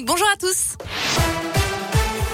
Bonjour à tous.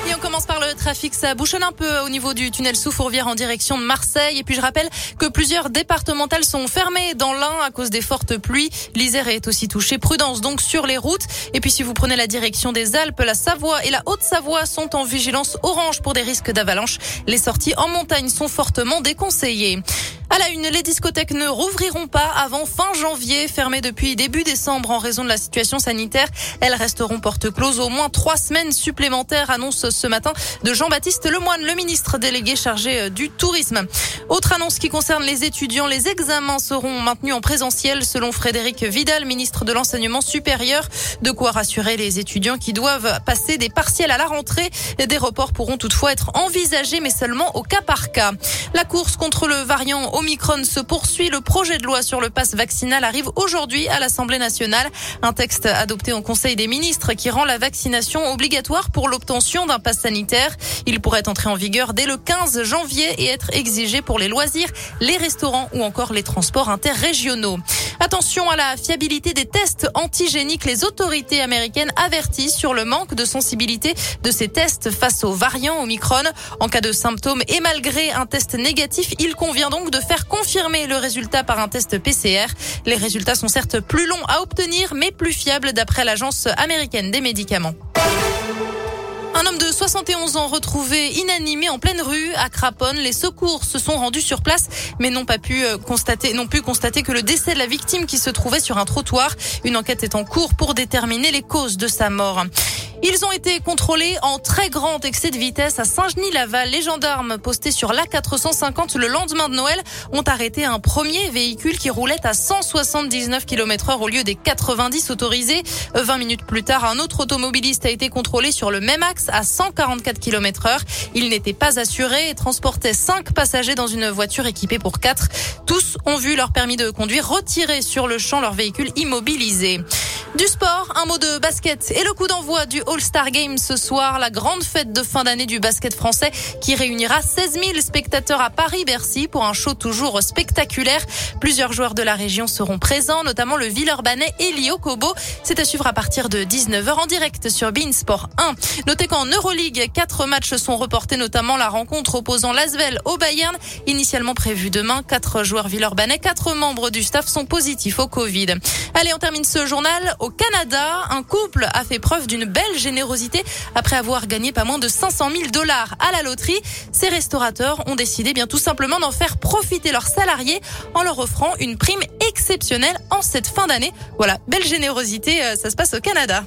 Et on commence par le trafic. Ça bouchonne un peu au niveau du tunnel sous Fourvière en direction de Marseille. Et puis je rappelle que plusieurs départementales sont fermées dans l'Ain à cause des fortes pluies. L'Isère est aussi touchée. Prudence donc sur les routes. Et puis si vous prenez la direction des Alpes, la Savoie et la Haute-Savoie sont en vigilance orange pour des risques d'avalanche. Les sorties en montagne sont fortement déconseillées. À la une, les discothèques ne rouvriront pas avant fin janvier, fermées depuis début décembre en raison de la situation sanitaire. Elles resteront porte close au moins trois semaines supplémentaires, annonce ce matin de Jean-Baptiste Lemoine, le ministre délégué chargé euh, du tourisme. Autre annonce qui concerne les étudiants, les examens seront maintenus en présentiel selon Frédéric Vidal, ministre de l'enseignement supérieur. De quoi rassurer les étudiants qui doivent passer des partiels à la rentrée. Des reports pourront toutefois être envisagés, mais seulement au cas par cas. La course contre le variant Omicron se poursuit. Le projet de loi sur le pass vaccinal arrive aujourd'hui à l'Assemblée nationale. Un texte adopté en Conseil des ministres qui rend la vaccination obligatoire pour l'obtention d'un pass sanitaire. Il pourrait entrer en vigueur dès le 15 janvier et être exigé pour les loisirs, les restaurants ou encore les transports interrégionaux. Attention à la fiabilité des tests antigéniques. Les autorités américaines avertissent sur le manque de sensibilité de ces tests face aux variants Omicron. En cas de symptômes et malgré un test négatif, il convient donc de faire confirmer le résultat par un test PCR. Les résultats sont certes plus longs à obtenir, mais plus fiables d'après l'Agence américaine des médicaments. Un homme de 71 ans retrouvé inanimé en pleine rue à Craponne. Les secours se sont rendus sur place, mais n'ont pas pu euh, constater, n'ont pu constater que le décès de la victime qui se trouvait sur un trottoir. Une enquête est en cours pour déterminer les causes de sa mort. Ils ont été contrôlés en très grand excès de vitesse à Saint-Genis-Laval. Les gendarmes postés sur l'A450 le lendemain de Noël ont arrêté un premier véhicule qui roulait à 179 km heure au lieu des 90 autorisés. 20 minutes plus tard, un autre automobiliste a été contrôlé sur le même axe à 144 km heure. Il n'était pas assuré et transportait 5 passagers dans une voiture équipée pour 4. Tous ont vu leur permis de conduire retiré sur le champ leur véhicule immobilisé. Du sport, un mot de basket et le coup d'envoi du All-Star Game ce soir, la grande fête de fin d'année du basket français qui réunira 16 000 spectateurs à Paris-Bercy pour un show toujours spectaculaire. Plusieurs joueurs de la région seront présents, notamment le Villeurbanais Elio Kobo. C'est à suivre à partir de 19h en direct sur Beansport 1. Notez qu'en Euroleague, quatre matchs sont reportés, notamment la rencontre opposant Lasvel au Bayern, initialement prévue demain. Quatre joueurs Villeurbanais, quatre membres du staff sont positifs au Covid. Allez, on termine ce journal au Canada, un couple a fait preuve d'une belle générosité après avoir gagné pas moins de 500 000 dollars à la loterie. Ces restaurateurs ont décidé bien tout simplement d'en faire profiter leurs salariés en leur offrant une prime exceptionnelle en cette fin d'année. Voilà, belle générosité, euh, ça se passe au Canada.